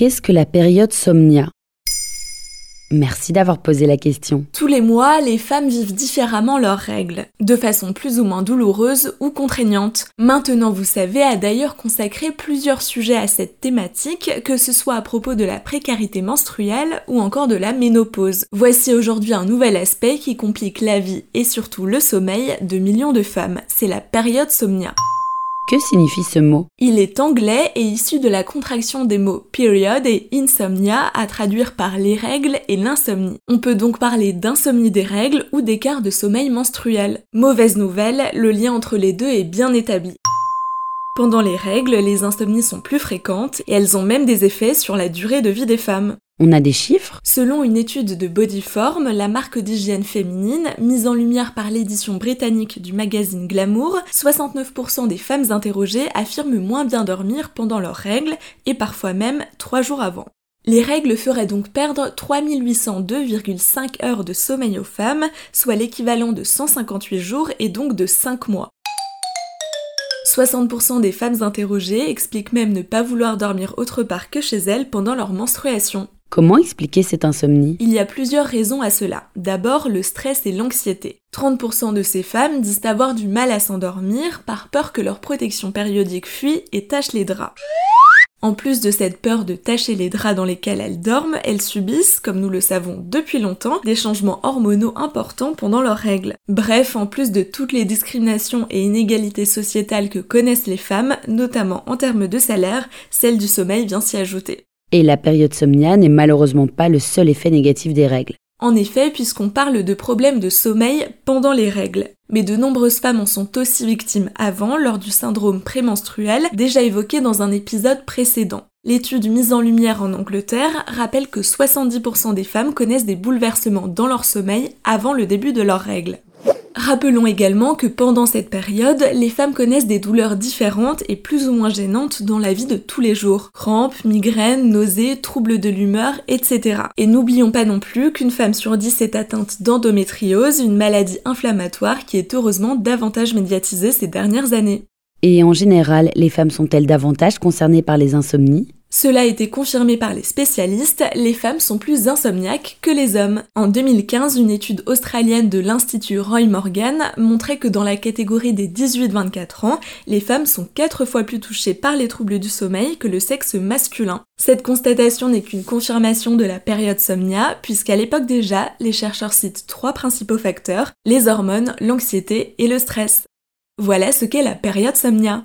Qu'est-ce que la période somnia? Merci d'avoir posé la question. Tous les mois, les femmes vivent différemment leurs règles, de façon plus ou moins douloureuse ou contraignante. Maintenant, vous savez, a d'ailleurs consacré plusieurs sujets à cette thématique, que ce soit à propos de la précarité menstruelle ou encore de la ménopause. Voici aujourd'hui un nouvel aspect qui complique la vie et surtout le sommeil de millions de femmes. C'est la période somnia. Que signifie ce mot Il est anglais et issu de la contraction des mots period et insomnia à traduire par les règles et l'insomnie. On peut donc parler d'insomnie des règles ou d'écart de sommeil menstruel. Mauvaise nouvelle, le lien entre les deux est bien établi. Pendant les règles, les insomnies sont plus fréquentes et elles ont même des effets sur la durée de vie des femmes. On a des chiffres Selon une étude de Bodyform, la marque d'hygiène féminine, mise en lumière par l'édition britannique du magazine Glamour, 69% des femmes interrogées affirment moins bien dormir pendant leurs règles et parfois même 3 jours avant. Les règles feraient donc perdre 3802,5 heures de sommeil aux femmes, soit l'équivalent de 158 jours et donc de 5 mois. 60% des femmes interrogées expliquent même ne pas vouloir dormir autre part que chez elles pendant leur menstruation. Comment expliquer cette insomnie? Il y a plusieurs raisons à cela. D'abord, le stress et l'anxiété. 30% de ces femmes disent avoir du mal à s'endormir par peur que leur protection périodique fuit et tache les draps. En plus de cette peur de tacher les draps dans lesquels elles dorment, elles subissent, comme nous le savons depuis longtemps, des changements hormonaux importants pendant leurs règles. Bref, en plus de toutes les discriminations et inégalités sociétales que connaissent les femmes, notamment en termes de salaire, celle du sommeil vient s'y ajouter. Et la période somnia n'est malheureusement pas le seul effet négatif des règles. En effet, puisqu'on parle de problèmes de sommeil pendant les règles. Mais de nombreuses femmes en sont aussi victimes avant, lors du syndrome prémenstruel, déjà évoqué dans un épisode précédent. L'étude mise en lumière en Angleterre rappelle que 70% des femmes connaissent des bouleversements dans leur sommeil avant le début de leurs règles. Rappelons également que pendant cette période, les femmes connaissent des douleurs différentes et plus ou moins gênantes dans la vie de tous les jours. Crampes, migraines, nausées, troubles de l'humeur, etc. Et n'oublions pas non plus qu'une femme sur dix est atteinte d'endométriose, une maladie inflammatoire qui est heureusement davantage médiatisée ces dernières années. Et en général, les femmes sont-elles davantage concernées par les insomnies? Cela a été confirmé par les spécialistes, les femmes sont plus insomniaques que les hommes. En 2015, une étude australienne de l'Institut Roy Morgan montrait que dans la catégorie des 18-24 ans, les femmes sont 4 fois plus touchées par les troubles du sommeil que le sexe masculin. Cette constatation n'est qu'une confirmation de la période somnia, puisqu'à l'époque déjà, les chercheurs citent trois principaux facteurs, les hormones, l'anxiété et le stress. Voilà ce qu'est la période somnia.